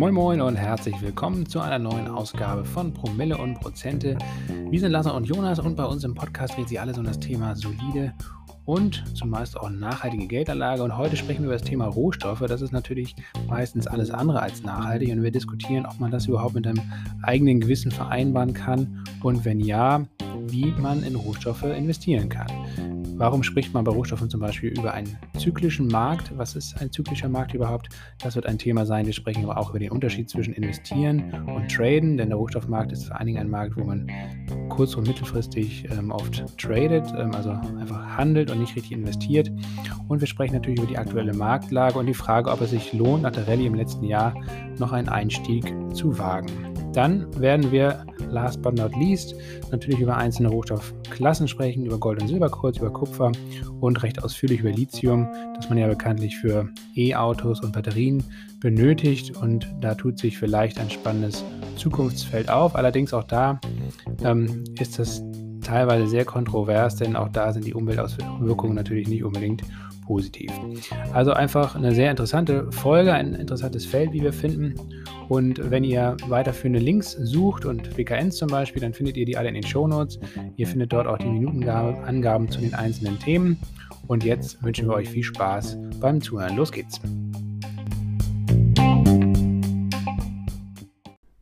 Moin Moin und herzlich willkommen zu einer neuen Ausgabe von Promille und Prozente. Wir sind Lasse und Jonas und bei uns im Podcast dreht sich alles um das Thema solide und zumeist auch nachhaltige Geldanlage. Und heute sprechen wir über das Thema Rohstoffe. Das ist natürlich meistens alles andere als nachhaltig und wir diskutieren, ob man das überhaupt mit einem eigenen Gewissen vereinbaren kann und wenn ja, wie man in Rohstoffe investieren kann. Warum spricht man bei Rohstoffen zum Beispiel über einen zyklischen Markt? Was ist ein zyklischer Markt überhaupt? Das wird ein Thema sein. Wir sprechen aber auch über den Unterschied zwischen investieren und traden, denn der Rohstoffmarkt ist vor allen Dingen ein Markt, wo man kurz- und mittelfristig ähm, oft tradet, ähm, also einfach handelt und nicht richtig investiert. Und wir sprechen natürlich über die aktuelle Marktlage und die Frage, ob es sich lohnt, nach der Rallye im letzten Jahr noch einen Einstieg zu wagen. Dann werden wir last but not least natürlich über einzelne Rohstoffklassen sprechen, über Gold und Silber kurz, über Kupfer und recht ausführlich über Lithium, das man ja bekanntlich für E-Autos und Batterien benötigt. Und da tut sich vielleicht ein spannendes Zukunftsfeld auf. Allerdings auch da ähm, ist das teilweise sehr kontrovers, denn auch da sind die Umweltauswirkungen natürlich nicht unbedingt positiv. Also einfach eine sehr interessante Folge, ein interessantes Feld, wie wir finden. Und wenn ihr weiterführende Links sucht und WKNs zum Beispiel, dann findet ihr die alle in den Show Notes. Ihr findet dort auch die Minutenangaben zu den einzelnen Themen. Und jetzt wünschen wir euch viel Spaß beim Zuhören. Los geht's!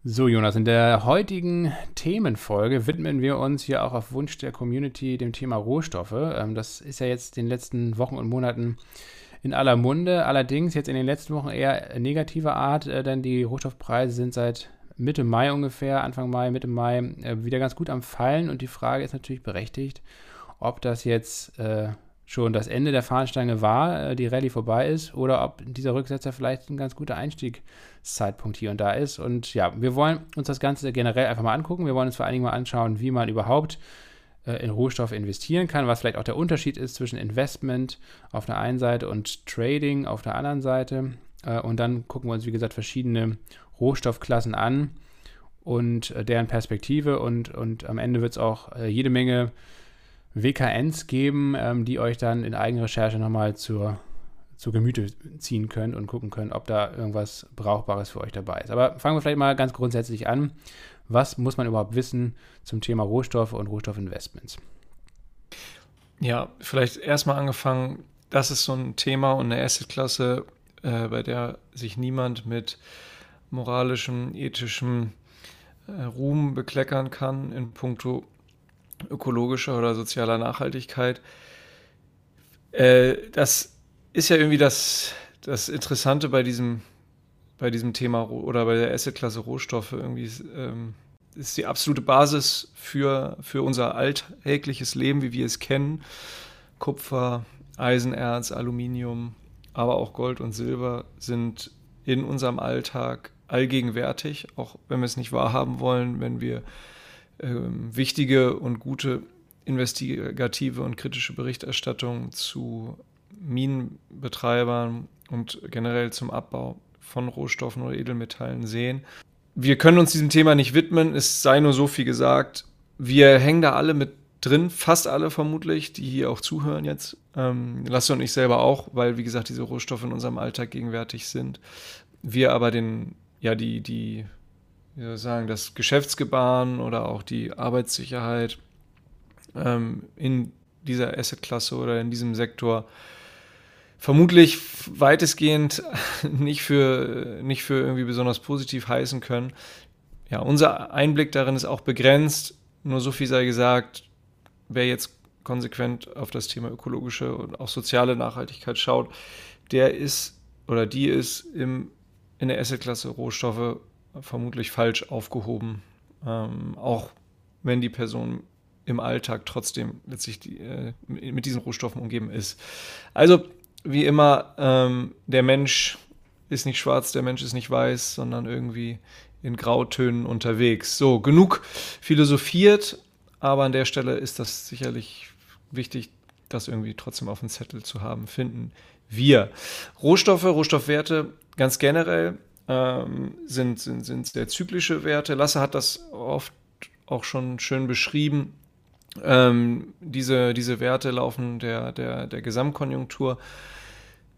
So, Jonas, in der heutigen Themenfolge widmen wir uns hier auch auf Wunsch der Community dem Thema Rohstoffe. Ähm, das ist ja jetzt in den letzten Wochen und Monaten in aller Munde. Allerdings jetzt in den letzten Wochen eher negativer Art, äh, denn die Rohstoffpreise sind seit Mitte Mai ungefähr, Anfang Mai, Mitte Mai äh, wieder ganz gut am Fallen. Und die Frage ist natürlich berechtigt, ob das jetzt äh, schon das Ende der Fahnenstange war, die Rallye vorbei ist, oder ob dieser Rücksetzer vielleicht ein ganz guter Einstiegszeitpunkt hier und da ist. Und ja, wir wollen uns das Ganze generell einfach mal angucken. Wir wollen uns vor allen Dingen mal anschauen, wie man überhaupt äh, in Rohstoffe investieren kann, was vielleicht auch der Unterschied ist zwischen Investment auf der einen Seite und Trading auf der anderen Seite. Äh, und dann gucken wir uns, wie gesagt, verschiedene Rohstoffklassen an und äh, deren Perspektive. Und, und am Ende wird es auch jede Menge WKNs geben, ähm, die euch dann in Eigenrecherche nochmal zur, zu Gemüte ziehen könnt und gucken könnt, ob da irgendwas Brauchbares für euch dabei ist. Aber fangen wir vielleicht mal ganz grundsätzlich an. Was muss man überhaupt wissen zum Thema Rohstoffe und Rohstoffinvestments? Ja, vielleicht erstmal angefangen, das ist so ein Thema und eine Assetklasse, äh, bei der sich niemand mit moralischem, ethischem äh, Ruhm bekleckern kann in puncto ökologischer oder sozialer Nachhaltigkeit. Äh, das ist ja irgendwie das, das Interessante bei diesem, bei diesem Thema oder bei der Assetklasse Rohstoffe. Irgendwie ähm, ist die absolute Basis für, für unser alltägliches Leben, wie wir es kennen. Kupfer, Eisenerz, Aluminium, aber auch Gold und Silber sind in unserem Alltag allgegenwärtig, auch wenn wir es nicht wahrhaben wollen, wenn wir wichtige und gute investigative und kritische Berichterstattung zu Minenbetreibern und generell zum Abbau von Rohstoffen oder Edelmetallen sehen. Wir können uns diesem Thema nicht widmen, es sei nur so viel gesagt. Wir hängen da alle mit drin, fast alle vermutlich, die hier auch zuhören jetzt. Ähm, Lasse und ich selber auch, weil, wie gesagt, diese Rohstoffe in unserem Alltag gegenwärtig sind. Wir aber den, ja, die, die wie soll ich sagen, das Geschäftsgebaren oder auch die Arbeitssicherheit ähm, in dieser Assetklasse oder in diesem Sektor vermutlich weitestgehend nicht für, nicht für irgendwie besonders positiv heißen können. Ja, unser Einblick darin ist auch begrenzt. Nur so viel sei gesagt, wer jetzt konsequent auf das Thema ökologische und auch soziale Nachhaltigkeit schaut, der ist oder die ist im, in der Assetklasse Rohstoffe vermutlich falsch aufgehoben, ähm, auch wenn die Person im Alltag trotzdem letztlich die, äh, mit diesen Rohstoffen umgeben ist. Also wie immer, ähm, der Mensch ist nicht schwarz, der Mensch ist nicht weiß, sondern irgendwie in Grautönen unterwegs. So, genug philosophiert, aber an der Stelle ist das sicherlich wichtig, das irgendwie trotzdem auf dem Zettel zu haben, finden wir. Rohstoffe, Rohstoffwerte ganz generell ähm, sind, sind, sind sehr zyklische Werte. Lasse hat das oft auch schon schön beschrieben. Ähm, diese, diese Werte laufen der, der, der Gesamtkonjunktur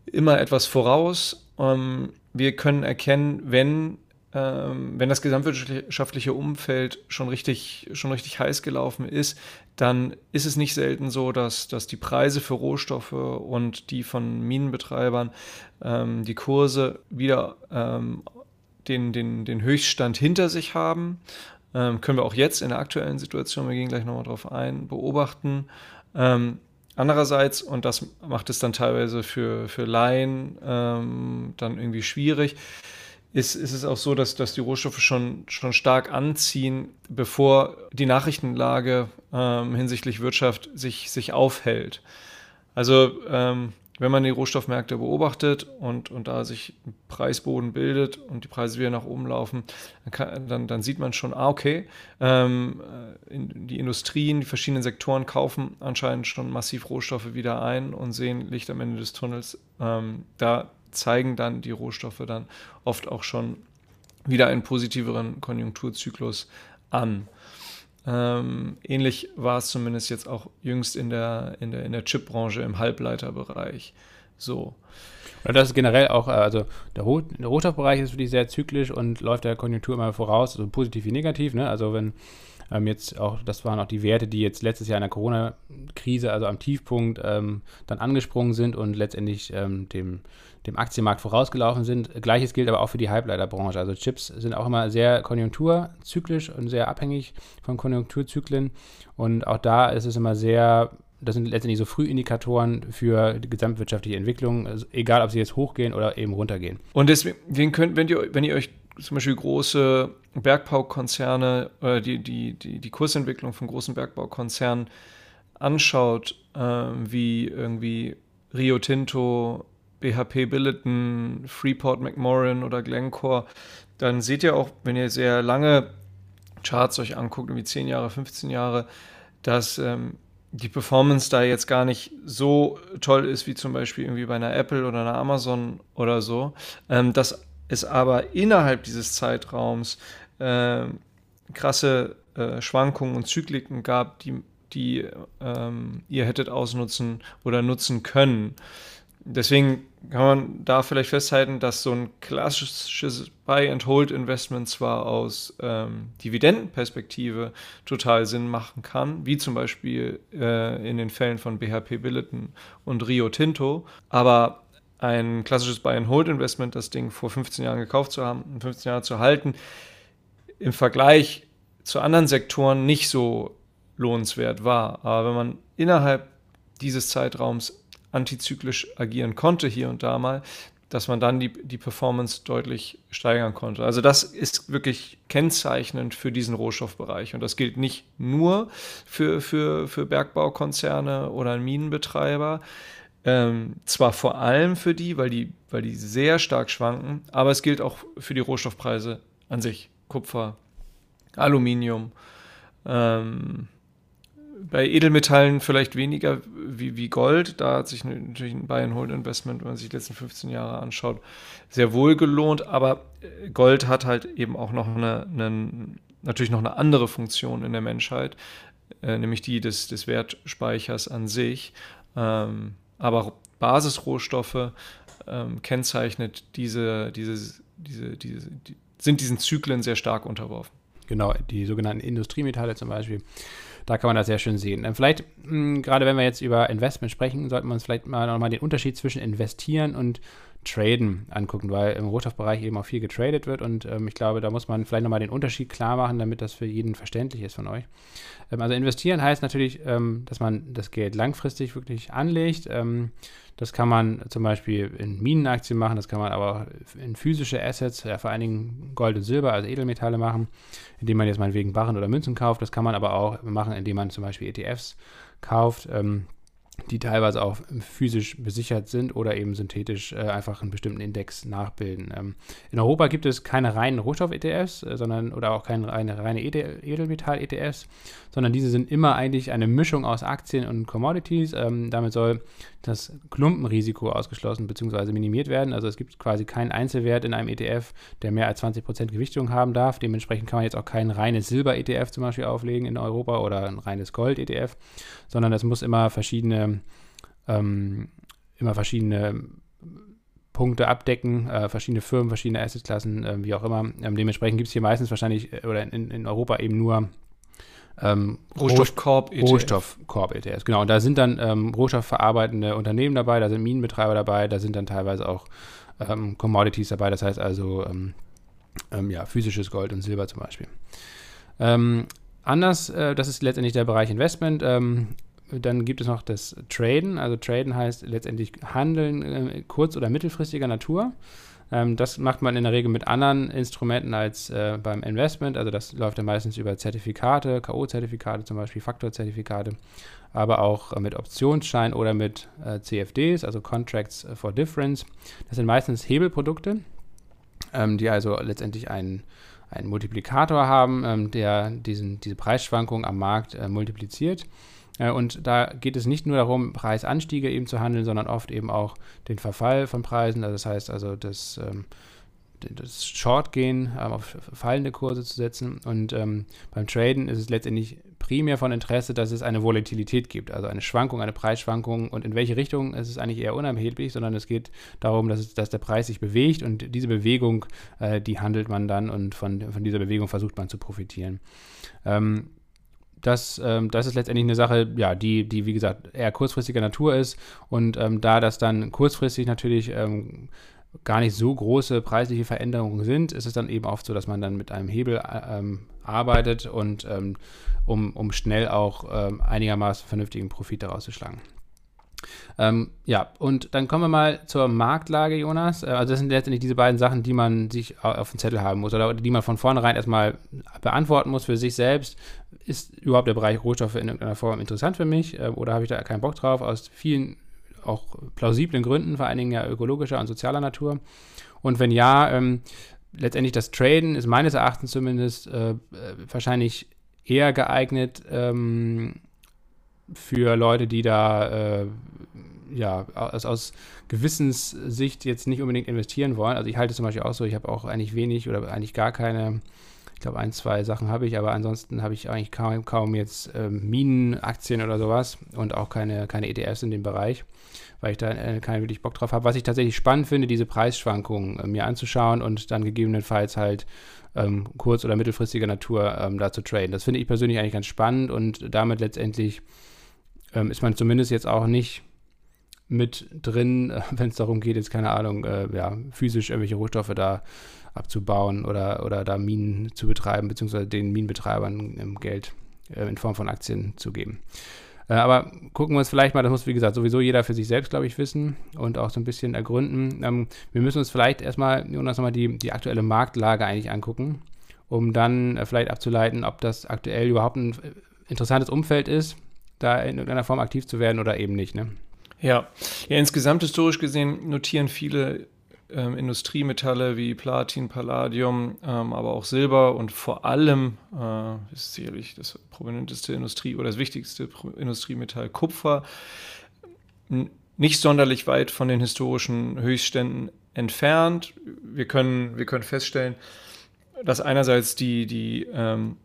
immer etwas voraus. Ähm, wir können erkennen, wenn, ähm, wenn das gesamtwirtschaftliche Umfeld schon richtig, schon richtig heiß gelaufen ist, dann ist es nicht selten so, dass, dass die Preise für Rohstoffe und die von Minenbetreibern, ähm, die Kurse wieder ähm, den, den, den Höchststand hinter sich haben. Ähm, können wir auch jetzt in der aktuellen Situation, wir gehen gleich nochmal drauf ein, beobachten. Ähm, andererseits, und das macht es dann teilweise für, für Laien ähm, dann irgendwie schwierig, ist, ist es auch so, dass, dass die Rohstoffe schon, schon stark anziehen, bevor die Nachrichtenlage ähm, hinsichtlich Wirtschaft sich, sich aufhält. Also ähm, wenn man die Rohstoffmärkte beobachtet und, und da sich ein Preisboden bildet und die Preise wieder nach oben laufen, dann, kann, dann, dann sieht man schon, ah, okay, ähm, äh, in, die Industrien, die verschiedenen Sektoren kaufen anscheinend schon massiv Rohstoffe wieder ein und sehen Licht am Ende des Tunnels. Ähm, da zeigen dann die Rohstoffe dann oft auch schon wieder einen positiveren Konjunkturzyklus an. Ähm, ähnlich war es zumindest jetzt auch jüngst in der, in der, in der Chipbranche im Halbleiterbereich. So. Oder das ist generell auch, äh, also der, Roh der Rohstoffbereich ist wirklich sehr zyklisch und läuft der Konjunktur immer voraus, also positiv wie negativ. Ne? Also wenn ähm, jetzt auch, das waren auch die Werte, die jetzt letztes Jahr in der Corona-Krise, also am Tiefpunkt, ähm, dann angesprungen sind und letztendlich ähm, dem, dem Aktienmarkt vorausgelaufen sind. Gleiches gilt aber auch für die Halbleiterbranche. Also Chips sind auch immer sehr konjunkturzyklisch und sehr abhängig von Konjunkturzyklen. Und auch da ist es immer sehr das sind letztendlich so Frühindikatoren für die gesamtwirtschaftliche Entwicklung, also egal ob sie jetzt hochgehen oder eben runtergehen. Und deswegen könnt, wenn ihr, wenn ihr euch zum Beispiel große Bergbaukonzerne oder die, die, die, die Kursentwicklung von großen Bergbaukonzernen anschaut, äh, wie irgendwie Rio Tinto, BHP Billiton, Freeport McMoran oder Glencore, dann seht ihr auch, wenn ihr sehr lange Charts euch anguckt, wie 10 Jahre, 15 Jahre, dass ähm, die Performance da jetzt gar nicht so toll ist wie zum Beispiel irgendwie bei einer Apple oder einer Amazon oder so. Ähm, dass es aber innerhalb dieses Zeitraums äh, krasse äh, Schwankungen und Zykliken gab, die, die ähm, ihr hättet ausnutzen oder nutzen können. Deswegen kann man da vielleicht festhalten, dass so ein klassisches Buy-and-Hold-Investment zwar aus ähm, Dividendenperspektive total Sinn machen kann, wie zum Beispiel äh, in den Fällen von BHP Billiton und Rio Tinto, aber ein klassisches Buy-and-Hold-Investment, das Ding vor 15 Jahren gekauft zu haben und 15 Jahre zu halten, im Vergleich zu anderen Sektoren nicht so lohnenswert war. Aber wenn man innerhalb dieses Zeitraums antizyklisch agieren konnte, hier und da mal, dass man dann die, die Performance deutlich steigern konnte. Also das ist wirklich kennzeichnend für diesen Rohstoffbereich. Und das gilt nicht nur für, für, für Bergbaukonzerne oder Minenbetreiber, ähm, zwar vor allem für die, weil die, weil die sehr stark schwanken, aber es gilt auch für die Rohstoffpreise an sich. Kupfer, Aluminium. Ähm, bei Edelmetallen vielleicht weniger wie, wie Gold. Da hat sich natürlich ein Buy-and-Hold-Investment, wenn man sich die letzten 15 Jahre anschaut, sehr wohl gelohnt. Aber äh, Gold hat halt eben auch noch eine, eine natürlich noch eine andere Funktion in der Menschheit, äh, nämlich die des, des Wertspeichers an sich. Ähm, aber Basisrohstoffe ähm, kennzeichnet diese, diese, diese, diese, die, sind diesen Zyklen sehr stark unterworfen. Genau, die sogenannten Industriemetalle zum Beispiel. Da kann man das sehr schön sehen. Ähm, vielleicht, mh, hm, gerade wenn wir jetzt über Investment sprechen, sollten wir uns vielleicht mal nochmal den Unterschied zwischen investieren und Traden angucken, weil im Rohstoffbereich eben auch viel getradet wird und ähm, ich glaube, da muss man vielleicht nochmal den Unterschied klar machen, damit das für jeden verständlich ist von euch. Ähm, also investieren heißt natürlich, ähm, dass man das Geld langfristig wirklich anlegt. Ähm, das kann man zum Beispiel in Minenaktien machen, das kann man aber auch in physische Assets, ja, vor allen Dingen Gold und Silber, also Edelmetalle machen, indem man jetzt meinetwegen Barren oder Münzen kauft. Das kann man aber auch machen, indem man zum Beispiel ETFs kauft. Ähm, die teilweise auch physisch besichert sind oder eben synthetisch äh, einfach einen bestimmten Index nachbilden. Ähm, in Europa gibt es keine reinen Rohstoff-ETFs, äh, sondern oder auch keine reine, reine Edelmetall-ETFs, sondern diese sind immer eigentlich eine Mischung aus Aktien und Commodities. Ähm, damit soll das Klumpenrisiko ausgeschlossen bzw. minimiert werden. Also es gibt quasi keinen Einzelwert in einem ETF, der mehr als 20% Gewichtung haben darf. Dementsprechend kann man jetzt auch kein reines Silber-ETF zum Beispiel auflegen in Europa oder ein reines Gold-ETF, sondern es muss immer verschiedene, ähm, immer verschiedene Punkte abdecken, äh, verschiedene Firmen, verschiedene Assetklassen, äh, wie auch immer. Ähm, dementsprechend gibt es hier meistens wahrscheinlich äh, oder in, in Europa eben nur ähm, Rohstoffkorb ETF. Rohstoffkorb ETFs, genau. Und da sind dann ähm, rohstoffverarbeitende Unternehmen dabei, da sind Minenbetreiber dabei, da sind dann teilweise auch ähm, Commodities dabei, das heißt also ähm, ähm, ja, physisches Gold und Silber zum Beispiel. Ähm, anders, äh, das ist letztendlich der Bereich Investment. Dann gibt es noch das Traden. Also Traden heißt letztendlich Handeln äh, kurz- oder mittelfristiger Natur. Ähm, das macht man in der Regel mit anderen Instrumenten als äh, beim Investment. Also das läuft dann meistens über Zertifikate, K.O.-Zertifikate zum Beispiel, Faktorzertifikate, aber auch äh, mit Optionsschein oder mit äh, CFDs, also Contracts for Difference. Das sind meistens Hebelprodukte, ähm, die also letztendlich einen, einen Multiplikator haben, ähm, der diesen, diese Preisschwankung am Markt äh, multipliziert. Äh, und da geht es nicht nur darum, Preisanstiege eben zu handeln, sondern oft eben auch den Verfall von Preisen. Also das heißt also, das, ähm, das Short-Gehen ähm, auf fallende Kurse zu setzen. Und ähm, beim Traden ist es letztendlich primär von Interesse, dass es eine Volatilität gibt, also eine Schwankung, eine Preisschwankung. Und in welche Richtung ist es eigentlich eher unerheblich, sondern es geht darum, dass, es, dass der Preis sich bewegt und diese Bewegung, äh, die handelt man dann und von, von dieser Bewegung versucht man zu profitieren. Das, ähm, das ist letztendlich eine Sache, ja, die, die, wie gesagt, eher kurzfristiger Natur ist. Und ähm, da das dann kurzfristig natürlich ähm, gar nicht so große preisliche Veränderungen sind, ist es dann eben oft so, dass man dann mit einem Hebel ähm, arbeitet und ähm, um, um schnell auch ähm, einigermaßen vernünftigen Profit daraus zu schlagen. Ähm, ja, und dann kommen wir mal zur Marktlage, Jonas. Äh, also das sind letztendlich diese beiden Sachen, die man sich auf dem Zettel haben muss oder die man von vornherein erstmal beantworten muss für sich selbst. Ist überhaupt der Bereich Rohstoffe in irgendeiner Form interessant für mich äh, oder habe ich da keinen Bock drauf? Aus vielen auch plausiblen Gründen, vor allen Dingen ja ökologischer und sozialer Natur. Und wenn ja, ähm, letztendlich das Traden ist meines Erachtens zumindest äh, wahrscheinlich eher geeignet, ähm, für Leute, die da äh, ja aus, aus Gewissenssicht jetzt nicht unbedingt investieren wollen. Also ich halte zum Beispiel auch so, ich habe auch eigentlich wenig oder eigentlich gar keine, ich glaube ein, zwei Sachen habe ich, aber ansonsten habe ich eigentlich kaum, kaum jetzt äh, Minenaktien oder sowas und auch keine, keine ETFs in dem Bereich, weil ich da äh, keinen wirklich Bock drauf habe. Was ich tatsächlich spannend finde, diese Preisschwankungen äh, mir anzuschauen und dann gegebenenfalls halt ähm, kurz- oder mittelfristiger Natur ähm, da zu traden. Das finde ich persönlich eigentlich ganz spannend und damit letztendlich ähm, ist man zumindest jetzt auch nicht mit drin, wenn es darum geht, jetzt keine Ahnung, äh, ja, physisch irgendwelche Rohstoffe da abzubauen oder, oder da Minen zu betreiben, beziehungsweise den Minenbetreibern ähm, Geld äh, in Form von Aktien zu geben. Äh, aber gucken wir uns vielleicht mal, das muss wie gesagt sowieso jeder für sich selbst, glaube ich, wissen und auch so ein bisschen ergründen. Ähm, wir müssen uns vielleicht erstmal, Jonas, nochmal die, die aktuelle Marktlage eigentlich angucken, um dann äh, vielleicht abzuleiten, ob das aktuell überhaupt ein interessantes Umfeld ist, da in irgendeiner Form aktiv zu werden oder eben nicht. Ne? Ja. ja, insgesamt historisch gesehen notieren viele ähm, Industriemetalle wie Platin, Palladium, ähm, aber auch Silber und vor allem äh, ist sicherlich das prominenteste Industrie oder das wichtigste Industriemetall Kupfer nicht sonderlich weit von den historischen Höchstständen entfernt. Wir können, wir können feststellen, dass einerseits die, die ähm,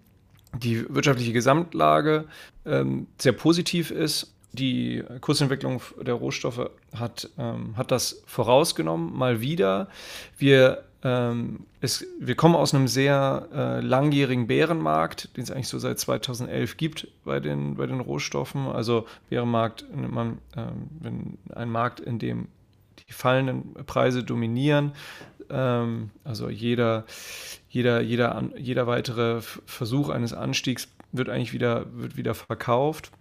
die wirtschaftliche Gesamtlage ähm, sehr positiv ist. Die Kursentwicklung der Rohstoffe hat, ähm, hat das vorausgenommen, mal wieder. Wir, ähm, es, wir kommen aus einem sehr äh, langjährigen Bärenmarkt, den es eigentlich so seit 2011 gibt bei den, bei den Rohstoffen. Also Bärenmarkt nennt man, ähm, ein Markt, in dem die fallenden Preise dominieren. Ähm, also jeder, jeder, jeder, jeder weitere Versuch eines Anstiegs wird eigentlich wieder, wird wieder verkauft.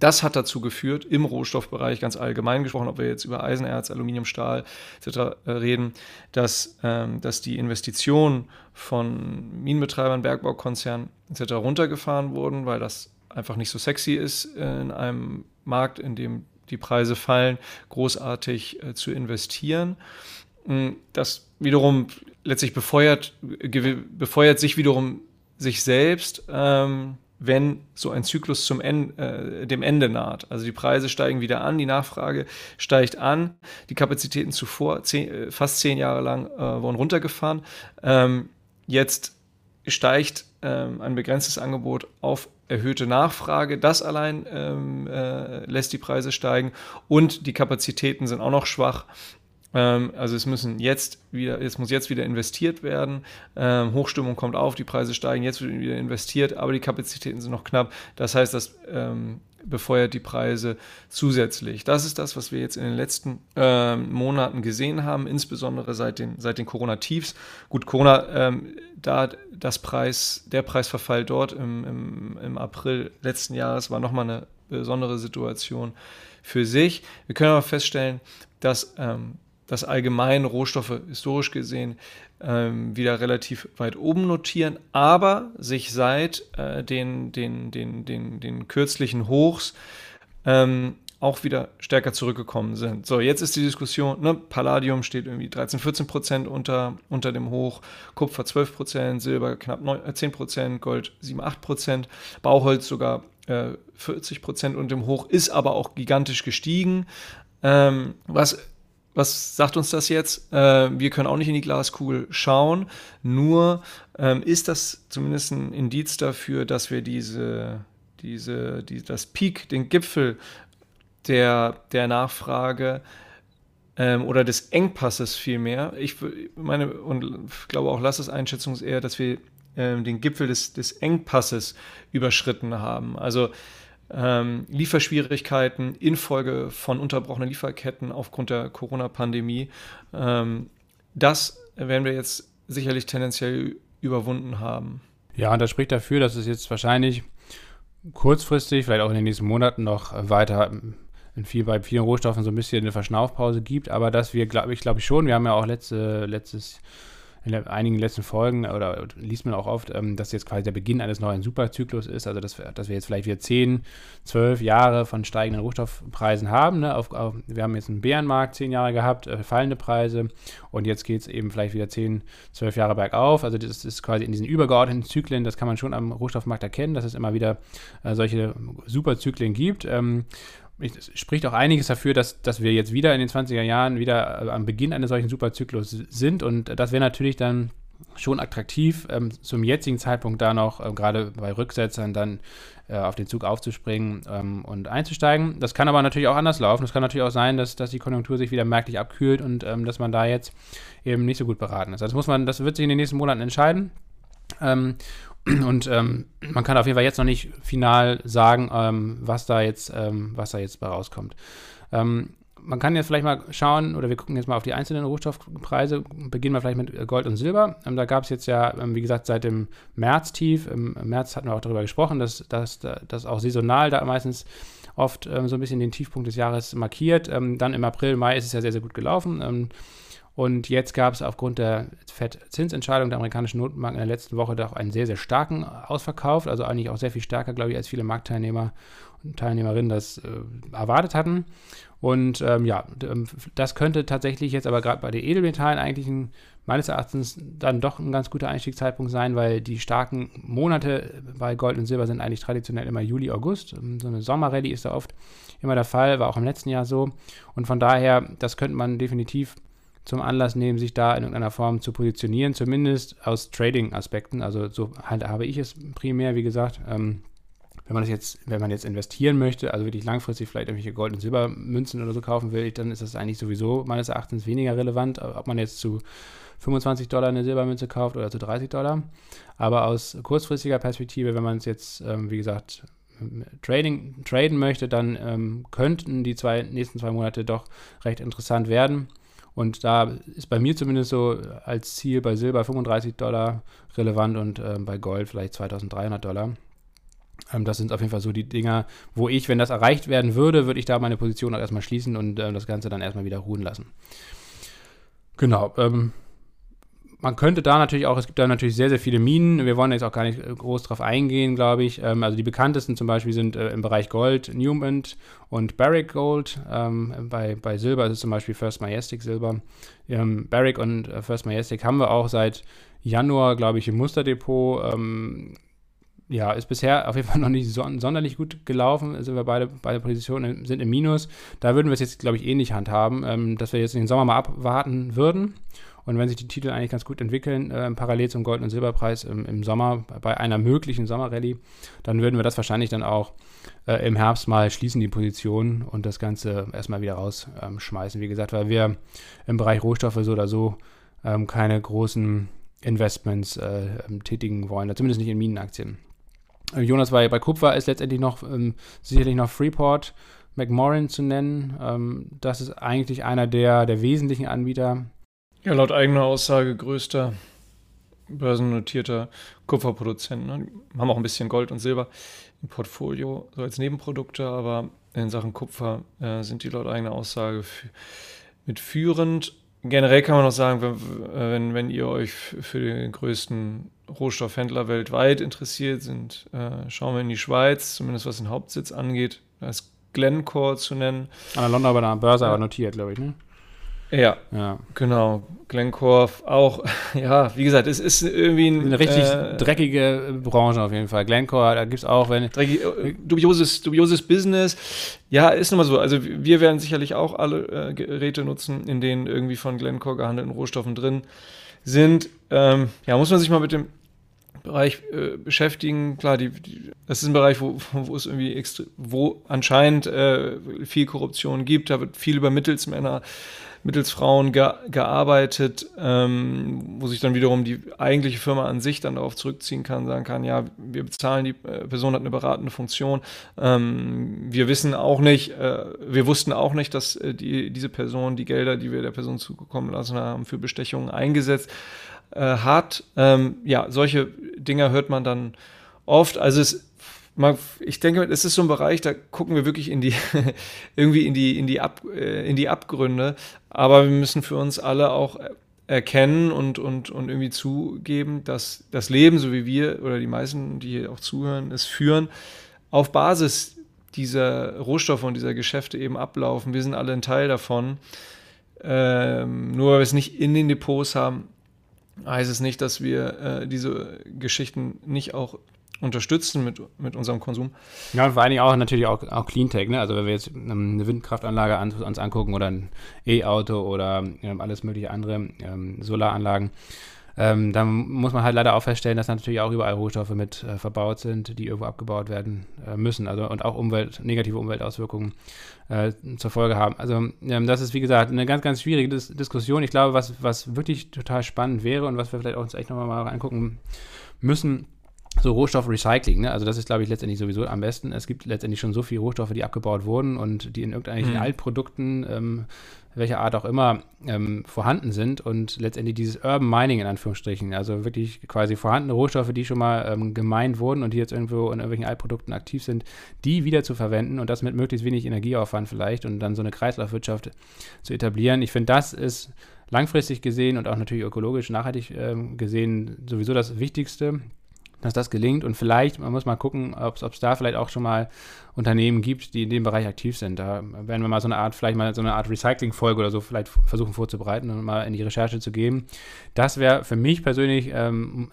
Das hat dazu geführt, im Rohstoffbereich ganz allgemein gesprochen, ob wir jetzt über Eisenerz, Aluminium, Stahl etc. Äh, reden, dass, ähm, dass die Investitionen von Minenbetreibern, Bergbaukonzernen etc. runtergefahren wurden, weil das einfach nicht so sexy ist, in einem Markt, in dem die Preise fallen, großartig äh, zu investieren. Mm, das wiederum letztlich befeuert, befeuert sich wiederum sich selbst, ähm, wenn so ein Zyklus zum en äh, dem Ende naht. Also die Preise steigen wieder an, die Nachfrage steigt an, die Kapazitäten zuvor zehn, äh, fast zehn Jahre lang äh, wurden runtergefahren. Ähm, jetzt steigt ähm, ein begrenztes Angebot auf erhöhte Nachfrage. Das allein ähm, äh, lässt die Preise steigen und die Kapazitäten sind auch noch schwach also es müssen jetzt wieder, es muss jetzt wieder investiert werden. Ähm, Hochstimmung kommt auf, die Preise steigen, jetzt wird wieder investiert, aber die Kapazitäten sind noch knapp. Das heißt, das ähm, befeuert die Preise zusätzlich. Das ist das, was wir jetzt in den letzten äh, Monaten gesehen haben, insbesondere seit den, seit den Corona-Tiefs. Gut, Corona, ähm, da das Preis, der Preisverfall dort im, im, im April letzten Jahres war nochmal eine besondere Situation für sich. Wir können aber feststellen, dass ähm, dass allgemein Rohstoffe historisch gesehen ähm, wieder relativ weit oben notieren, aber sich seit äh, den, den, den, den, den kürzlichen Hochs ähm, auch wieder stärker zurückgekommen sind. So, jetzt ist die Diskussion, ne, Palladium steht irgendwie 13, 14 Prozent unter, unter dem Hoch, Kupfer 12 Prozent, Silber knapp 9, 10 äh, Prozent, Gold 7, 8 Prozent, Bauholz sogar äh, 40 Prozent unter dem Hoch, ist aber auch gigantisch gestiegen. Ähm, was was sagt uns das jetzt? Äh, wir können auch nicht in die Glaskugel schauen. Nur ähm, ist das zumindest ein Indiz dafür, dass wir diese, diese, die, das Peak, den Gipfel der, der Nachfrage ähm, oder des Engpasses vielmehr, ich meine und glaube auch Lasses Einschätzung ist eher, dass wir ähm, den Gipfel des, des Engpasses überschritten haben. Also ähm, Lieferschwierigkeiten infolge von unterbrochenen Lieferketten aufgrund der Corona-Pandemie. Ähm, das werden wir jetzt sicherlich tendenziell überwunden haben. Ja, und das spricht dafür, dass es jetzt wahrscheinlich kurzfristig, vielleicht auch in den nächsten Monaten noch weiter in viel, bei vielen Rohstoffen so ein bisschen eine Verschnaufpause gibt, aber dass wir, glaube ich, glaube ich schon, wir haben ja auch letzte, letztes in einigen letzten Folgen oder liest man auch oft, ähm, dass jetzt quasi der Beginn eines neuen Superzyklus ist, also dass wir, dass wir jetzt vielleicht wieder 10, 12 Jahre von steigenden Rohstoffpreisen haben. Ne? Auf, auf, wir haben jetzt einen Bärenmarkt 10 Jahre gehabt, äh, fallende Preise und jetzt geht es eben vielleicht wieder 10, 12 Jahre bergauf. Also das ist quasi in diesen übergeordneten Zyklen, das kann man schon am Rohstoffmarkt erkennen, dass es immer wieder äh, solche Superzyklen gibt. Ähm, spricht auch einiges dafür, dass, dass wir jetzt wieder in den 20er Jahren wieder äh, am Beginn eines solchen Superzyklus sind. Und das wäre natürlich dann schon attraktiv, ähm, zum jetzigen Zeitpunkt da noch, äh, gerade bei Rücksetzern, dann äh, auf den Zug aufzuspringen ähm, und einzusteigen. Das kann aber natürlich auch anders laufen. Es kann natürlich auch sein, dass, dass die Konjunktur sich wieder merklich abkühlt und ähm, dass man da jetzt eben nicht so gut beraten ist. Also das muss man, das wird sich in den nächsten Monaten entscheiden. Und ähm, man kann auf jeden Fall jetzt noch nicht final sagen, ähm, was da jetzt, ähm, was da jetzt bei rauskommt. Ähm, man kann jetzt vielleicht mal schauen, oder wir gucken jetzt mal auf die einzelnen Rohstoffpreise. Beginnen wir vielleicht mit Gold und Silber. Ähm, da gab es jetzt ja, ähm, wie gesagt, seit dem März tief. Im März hatten wir auch darüber gesprochen, dass das auch saisonal da meistens oft so ein bisschen den Tiefpunkt des Jahres markiert. dann im April, Mai ist es ja sehr, sehr gut gelaufen. Und jetzt gab es aufgrund der FED-Zinsentscheidung der amerikanischen Notenbank in der letzten Woche doch einen sehr, sehr starken Ausverkauf, also eigentlich auch sehr viel stärker, glaube ich, als viele Marktteilnehmer und Teilnehmerinnen das äh, erwartet hatten. Und ähm, ja, ähm, das könnte tatsächlich jetzt aber gerade bei den Edelmetallen eigentlich ein, meines Erachtens dann doch ein ganz guter Einstiegszeitpunkt sein, weil die starken Monate bei Gold und Silber sind eigentlich traditionell immer Juli, August. Ähm, so eine Sommerrallye ist da oft immer der Fall, war auch im letzten Jahr so. Und von daher, das könnte man definitiv zum Anlass nehmen, sich da in irgendeiner Form zu positionieren, zumindest aus Trading-Aspekten. Also so halt habe ich es primär, wie gesagt. Ähm, wenn man das jetzt, wenn man jetzt investieren möchte, also wirklich langfristig vielleicht irgendwelche Gold- und Silbermünzen oder so kaufen will, dann ist das eigentlich sowieso meines Erachtens weniger relevant, ob man jetzt zu 25 Dollar eine Silbermünze kauft oder zu 30 Dollar. Aber aus kurzfristiger Perspektive, wenn man es jetzt, ähm, wie gesagt, Trading, traden möchte, dann ähm, könnten die zwei, nächsten zwei Monate doch recht interessant werden. Und da ist bei mir zumindest so als Ziel bei Silber 35 Dollar relevant und äh, bei Gold vielleicht 2300 Dollar. Ähm, das sind auf jeden Fall so die Dinger, wo ich, wenn das erreicht werden würde, würde ich da meine Position auch erstmal schließen und äh, das Ganze dann erstmal wieder ruhen lassen. Genau. Ähm, man könnte da natürlich auch, es gibt da natürlich sehr, sehr viele Minen. Wir wollen jetzt auch gar nicht äh, groß drauf eingehen, glaube ich. Ähm, also die bekanntesten zum Beispiel sind äh, im Bereich Gold Newman und Barrick Gold. Ähm, bei, bei Silber ist es zum Beispiel First Majestic Silber. Ähm, Barrick und äh, First Majestic haben wir auch seit Januar, glaube ich, im Musterdepot. Ähm, ja, ist bisher auf jeden Fall noch nicht son sonderlich gut gelaufen. Sind wir beide, beide Positionen sind im Minus. Da würden wir es jetzt, glaube ich, ähnlich handhaben, ähm, dass wir jetzt den Sommer mal abwarten würden und wenn sich die Titel eigentlich ganz gut entwickeln, äh, parallel zum Gold- und Silberpreis im, im, Sommer, bei einer möglichen Sommerrallye, dann würden wir das wahrscheinlich dann auch äh, im Herbst mal schließen die Position und das Ganze erstmal wieder rausschmeißen. Ähm, Wie gesagt, weil wir im Bereich Rohstoffe so oder so ähm, keine großen Investments äh, ähm, tätigen wollen, zumindest nicht in Minenaktien. Äh, Jonas war bei Kupfer ist letztendlich noch ähm, sicherlich noch Freeport, McMoran zu nennen. Ähm, das ist eigentlich einer der, der wesentlichen Anbieter. Ja, laut eigener Aussage größter börsennotierter Kupferproduzent. Ne? Haben auch ein bisschen Gold und Silber im Portfolio, so als Nebenprodukte, aber in Sachen Kupfer äh, sind die laut eigener Aussage mitführend. Generell kann man auch sagen, wenn, wenn, wenn ihr euch für den größten Rohstoffhändler weltweit interessiert, sind, äh, schauen wir in die Schweiz, zumindest was den Hauptsitz angeht. Da ist Glencore zu nennen. An der Londoner Börse aber notiert, glaube ich, ne? Ja, ja, genau. Glencore auch, ja, wie gesagt, es ist irgendwie ein, eine richtig äh, dreckige Branche auf jeden Fall. Glencore, da gibt es auch, wenn. Dreckig, äh, dubioses, dubioses Business. Ja, ist nun mal so. Also, wir werden sicherlich auch alle äh, Geräte nutzen, in denen irgendwie von Glencore gehandelten Rohstoffen drin sind. Ähm, ja, muss man sich mal mit dem Bereich äh, beschäftigen. Klar, die, die, das ist ein Bereich, wo, wo es irgendwie extra, wo anscheinend äh, viel Korruption gibt. Da wird viel über Mittelsmänner mittels Frauen ge gearbeitet, ähm, wo sich dann wiederum die eigentliche Firma an sich dann darauf zurückziehen kann, sagen kann, ja, wir bezahlen, die äh, Person hat eine beratende Funktion. Ähm, wir wissen auch nicht, äh, wir wussten auch nicht, dass äh, die, diese Person die Gelder, die wir der Person zugekommen lassen haben, für Bestechungen eingesetzt äh, hat. Ähm, ja, solche Dinge hört man dann oft. Also es ich denke, es ist so ein Bereich, da gucken wir wirklich in die, irgendwie in die, in die, Ab, äh, in die Abgründe. Aber wir müssen für uns alle auch erkennen und, und, und irgendwie zugeben, dass das Leben, so wie wir oder die meisten, die hier auch zuhören, es führen, auf Basis dieser Rohstoffe und dieser Geschäfte eben ablaufen. Wir sind alle ein Teil davon. Ähm, nur weil wir es nicht in den Depots haben, heißt es nicht, dass wir äh, diese Geschichten nicht auch unterstützen mit, mit unserem Konsum. Ja, und vor allen Dingen auch natürlich auch, auch Cleantech, ne? Also wenn wir jetzt eine Windkraftanlage an, uns angucken oder ein E-Auto oder ähm, alles mögliche andere ähm, Solaranlagen, ähm, dann muss man halt leider auch feststellen, dass natürlich auch überall Rohstoffe mit äh, verbaut sind, die irgendwo abgebaut werden äh, müssen. Also und auch Umwelt, negative Umweltauswirkungen äh, zur Folge haben. Also ähm, das ist wie gesagt eine ganz, ganz schwierige Dis Diskussion. Ich glaube, was, was wirklich total spannend wäre und was wir vielleicht auch uns echt nochmal mal angucken müssen, so Rohstoffrecycling, ne? also das ist, glaube ich, letztendlich sowieso am besten. Es gibt letztendlich schon so viele Rohstoffe, die abgebaut wurden und die in irgendwelchen mhm. Altprodukten, ähm, welcher Art auch immer, ähm, vorhanden sind und letztendlich dieses Urban Mining in Anführungsstrichen, also wirklich quasi vorhandene Rohstoffe, die schon mal ähm, gemeint wurden und die jetzt irgendwo in irgendwelchen Altprodukten aktiv sind, die wieder zu verwenden und das mit möglichst wenig Energieaufwand vielleicht und dann so eine Kreislaufwirtschaft zu etablieren. Ich finde, das ist langfristig gesehen und auch natürlich ökologisch nachhaltig ähm, gesehen sowieso das Wichtigste dass das gelingt. Und vielleicht, man muss mal gucken, ob es da vielleicht auch schon mal Unternehmen gibt, die in dem Bereich aktiv sind. Da werden wir mal so eine Art, vielleicht mal so eine Art Recycling-Folge oder so vielleicht versuchen vorzubereiten und mal in die Recherche zu geben. Das wäre für mich persönlich ähm,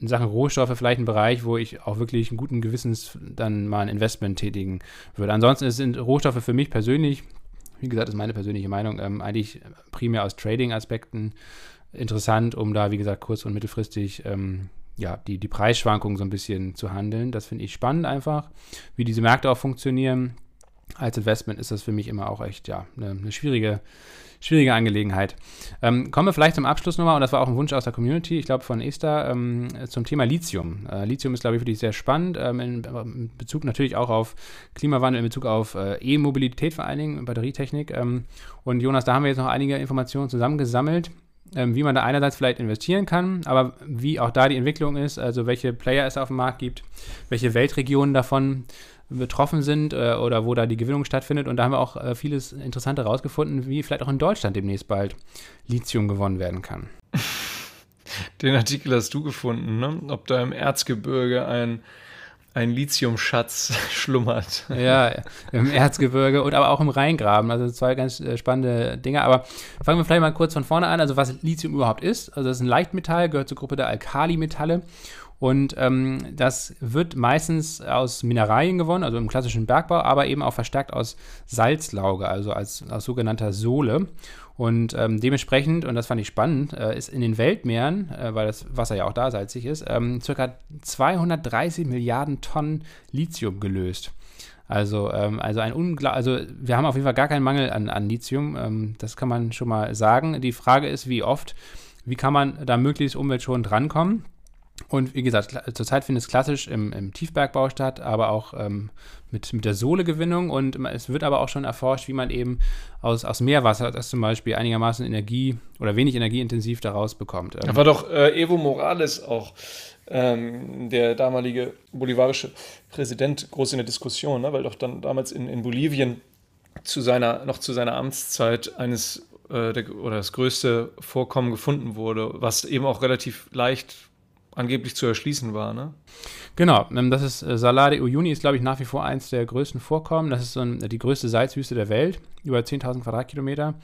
in Sachen Rohstoffe vielleicht ein Bereich, wo ich auch wirklich einen guten Gewissens dann mal ein Investment tätigen würde. Ansonsten sind Rohstoffe für mich persönlich, wie gesagt, ist meine persönliche Meinung, ähm, eigentlich primär aus Trading-Aspekten interessant, um da, wie gesagt, kurz- und mittelfristig ähm, ja, die, die Preisschwankungen so ein bisschen zu handeln. Das finde ich spannend einfach, wie diese Märkte auch funktionieren. Als Investment ist das für mich immer auch echt, ja, eine, eine schwierige, schwierige Angelegenheit. Ähm, kommen wir vielleicht zum Abschluss nochmal, und das war auch ein Wunsch aus der Community, ich glaube von Esther, ähm, zum Thema Lithium. Äh, Lithium ist, glaube ich, wirklich sehr spannend, ähm, in, in, Bezug natürlich auch auf Klimawandel, in Bezug auf äh, E-Mobilität vor allen Dingen, Batterietechnik. Ähm, und Jonas, da haben wir jetzt noch einige Informationen zusammengesammelt ähm, wie man da einerseits vielleicht investieren kann, aber wie auch da die Entwicklung ist, also welche Player es auf dem Markt gibt, welche Weltregionen davon betroffen sind äh, oder wo da die Gewinnung stattfindet. Und da haben wir auch äh, vieles Interessante herausgefunden, wie vielleicht auch in Deutschland demnächst bald Lithium gewonnen werden kann. Den Artikel hast du gefunden, ne? ob da im Erzgebirge ein ein Lithiumschatz schlummert. Ja, im Erzgebirge und aber auch im Rheingraben. Also zwei ganz äh, spannende Dinge. Aber fangen wir vielleicht mal kurz von vorne an. Also was Lithium überhaupt ist. Also das ist ein Leichtmetall, gehört zur Gruppe der Alkalimetalle. Und ähm, das wird meistens aus Mineralien gewonnen, also im klassischen Bergbau, aber eben auch verstärkt aus Salzlauge, also als, aus sogenannter Sohle. Und ähm, dementsprechend, und das fand ich spannend, äh, ist in den Weltmeeren, äh, weil das Wasser ja auch da salzig ist, ähm, ca. 230 Milliarden Tonnen Lithium gelöst. Also, ähm, also ein Ungla also wir haben auf jeden Fall gar keinen Mangel an, an Lithium. Ähm, das kann man schon mal sagen. Die Frage ist, wie oft, wie kann man da möglichst umweltschonend drankommen? Und wie gesagt, zurzeit findet es klassisch im, im Tiefbergbau statt, aber auch ähm, mit, mit der Sohlegewinnung. Und es wird aber auch schon erforscht, wie man eben aus, aus Meerwasser, das zum Beispiel einigermaßen Energie oder wenig energieintensiv daraus bekommt. Da war doch äh, Evo Morales auch ähm, der damalige bolivarische Präsident groß in der Diskussion, ne? weil doch dann damals in, in Bolivien zu seiner, noch zu seiner Amtszeit eines äh, der, oder das größte Vorkommen gefunden wurde, was eben auch relativ leicht angeblich zu erschließen war, ne? Genau, ähm, das ist äh, Salar de Uyuni ist, glaube ich, nach wie vor eins der größten Vorkommen. Das ist so ein, die größte Salzwüste der Welt, über 10.000 Quadratkilometer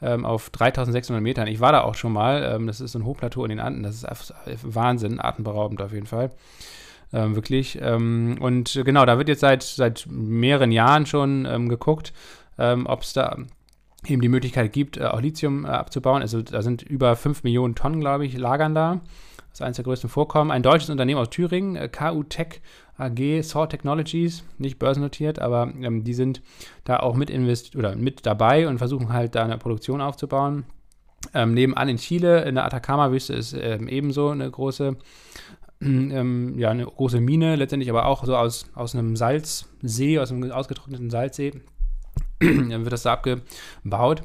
ähm, auf 3.600 Metern. Ich war da auch schon mal. Ähm, das ist so ein Hochplateau in den Anden. Das ist Wahnsinn, atemberaubend auf jeden Fall. Ähm, wirklich. Ähm, und genau, da wird jetzt seit, seit mehreren Jahren schon ähm, geguckt, ob es da eben die Möglichkeit gibt, äh, auch Lithium äh, abzubauen. Also da sind über 5 Millionen Tonnen, glaube ich, lagern da. Das ist eines der größten Vorkommen. Ein deutsches Unternehmen aus Thüringen, äh, KU Tech AG, Saw Technologies, nicht börsennotiert, aber ähm, die sind da auch mit oder mit dabei und versuchen halt da eine Produktion aufzubauen. Ähm, nebenan in Chile, in der Atacama-Wüste, ist ähm, ebenso eine große, ähm, ja, eine große Mine, letztendlich aber auch so aus, aus einem Salzsee, aus einem ausgetrockneten Salzsee. dann wird das da abgebaut.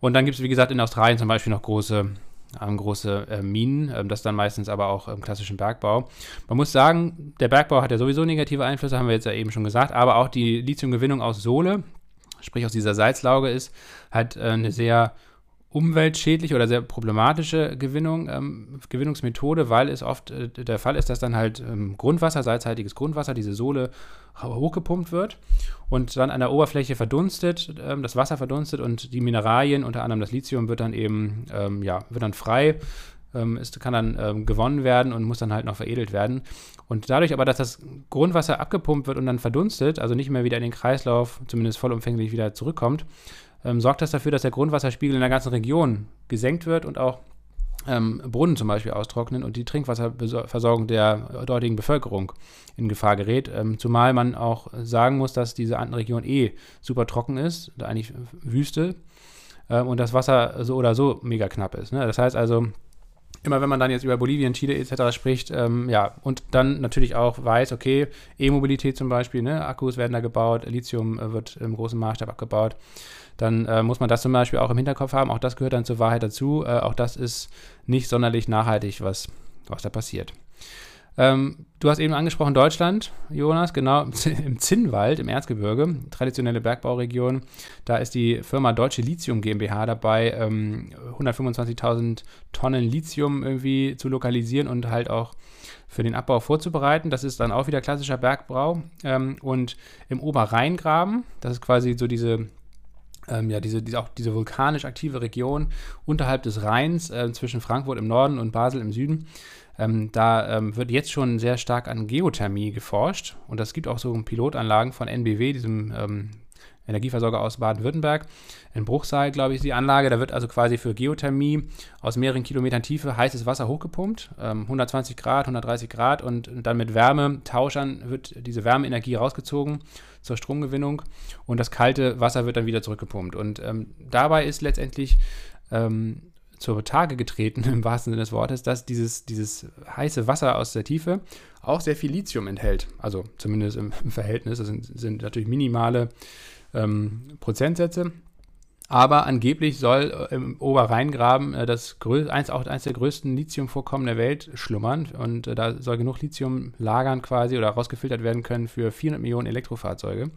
Und dann gibt es, wie gesagt, in Australien zum Beispiel noch große haben große äh, Minen, äh, das dann meistens aber auch im klassischen Bergbau. Man muss sagen, der Bergbau hat ja sowieso negative Einflüsse, haben wir jetzt ja eben schon gesagt, aber auch die Lithiumgewinnung aus Sohle, sprich aus dieser Salzlauge ist, hat äh, eine sehr umweltschädliche oder sehr problematische Gewinnung, ähm, Gewinnungsmethode, weil es oft äh, der Fall ist, dass dann halt ähm, Grundwasser, salzhaltiges Grundwasser, diese Sohle hochgepumpt wird und dann an der Oberfläche verdunstet, ähm, das Wasser verdunstet und die Mineralien, unter anderem das Lithium, wird dann eben, ähm, ja, wird dann frei, ähm, ist, kann dann ähm, gewonnen werden und muss dann halt noch veredelt werden. Und dadurch aber, dass das Grundwasser abgepumpt wird und dann verdunstet, also nicht mehr wieder in den Kreislauf, zumindest vollumfänglich wieder zurückkommt, ähm, sorgt das dafür, dass der Grundwasserspiegel in der ganzen Region gesenkt wird und auch ähm, Brunnen zum Beispiel austrocknen und die Trinkwasserversorgung der dortigen Bevölkerung in Gefahr gerät. Ähm, zumal man auch sagen muss, dass diese Andenregion eh super trocken ist, eigentlich Wüste ähm, und das Wasser so oder so mega knapp ist. Ne? Das heißt also, immer wenn man dann jetzt über Bolivien, Chile etc. spricht, ähm, ja, und dann natürlich auch weiß, okay, E-Mobilität zum Beispiel, ne? Akkus werden da gebaut, Lithium äh, wird im großen Maßstab abgebaut dann äh, muss man das zum Beispiel auch im Hinterkopf haben. Auch das gehört dann zur Wahrheit dazu. Äh, auch das ist nicht sonderlich nachhaltig, was, was da passiert. Ähm, du hast eben angesprochen Deutschland, Jonas, genau im Zinnwald, im Erzgebirge, traditionelle Bergbauregion. Da ist die Firma Deutsche Lithium GmbH dabei, ähm, 125.000 Tonnen Lithium irgendwie zu lokalisieren und halt auch für den Abbau vorzubereiten. Das ist dann auch wieder klassischer Bergbau. Ähm, und im Oberrheingraben, das ist quasi so diese ähm, ja, diese, diese, auch diese vulkanisch aktive Region unterhalb des Rheins äh, zwischen Frankfurt im Norden und Basel im Süden. Ähm, da ähm, wird jetzt schon sehr stark an Geothermie geforscht und es gibt auch so Pilotanlagen von NBW, diesem ähm, Energieversorger aus Baden-Württemberg. In Bruchsal, glaube ich, ist die Anlage. Da wird also quasi für Geothermie aus mehreren Kilometern Tiefe heißes Wasser hochgepumpt. Ähm, 120 Grad, 130 Grad und dann mit Wärmetauschern wird diese Wärmeenergie rausgezogen zur Stromgewinnung und das kalte Wasser wird dann wieder zurückgepumpt. Und ähm, dabei ist letztendlich ähm, zur Tage getreten, im wahrsten Sinne des Wortes, dass dieses, dieses heiße Wasser aus der Tiefe auch sehr viel Lithium enthält. Also zumindest im, im Verhältnis. Das sind, sind natürlich minimale ähm, Prozentsätze. Aber angeblich soll äh, im Oberrheingraben äh, das eins, auch eines der größten Lithiumvorkommen der Welt schlummern. Und äh, da soll genug Lithium lagern quasi oder rausgefiltert werden können für 400 Millionen Elektrofahrzeuge.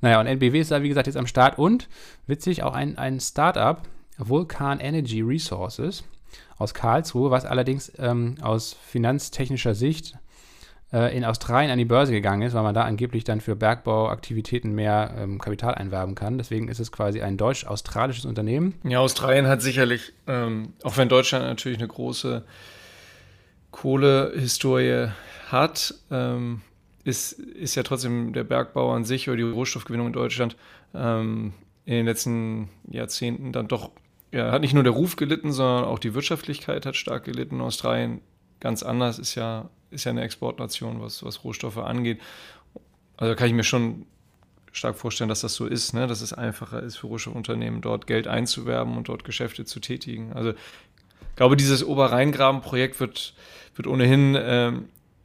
Naja, und NBW ist da, wie gesagt, jetzt am Start. Und witzig, auch ein, ein Startup, Vulkan Energy Resources aus Karlsruhe, was allerdings ähm, aus finanztechnischer Sicht äh, in Australien an die Börse gegangen ist, weil man da angeblich dann für Bergbauaktivitäten mehr ähm, Kapital einwerben kann. Deswegen ist es quasi ein deutsch-australisches Unternehmen. Ja, Australien hat sicherlich, ähm, auch wenn Deutschland natürlich eine große Kohlehistorie hat, ähm, ist, ist ja trotzdem der Bergbau an sich oder die Rohstoffgewinnung in Deutschland ähm, in den letzten Jahrzehnten dann doch, ja, hat nicht nur der Ruf gelitten, sondern auch die Wirtschaftlichkeit hat stark gelitten. Australien ganz anders, ist ja, ist ja eine Exportnation, was, was Rohstoffe angeht. Also kann ich mir schon stark vorstellen, dass das so ist, ne? dass es einfacher ist für Rohstoffunternehmen, dort Geld einzuwerben und dort Geschäfte zu tätigen. Also ich glaube, dieses Oberrheingraben-Projekt wird, wird ohnehin äh,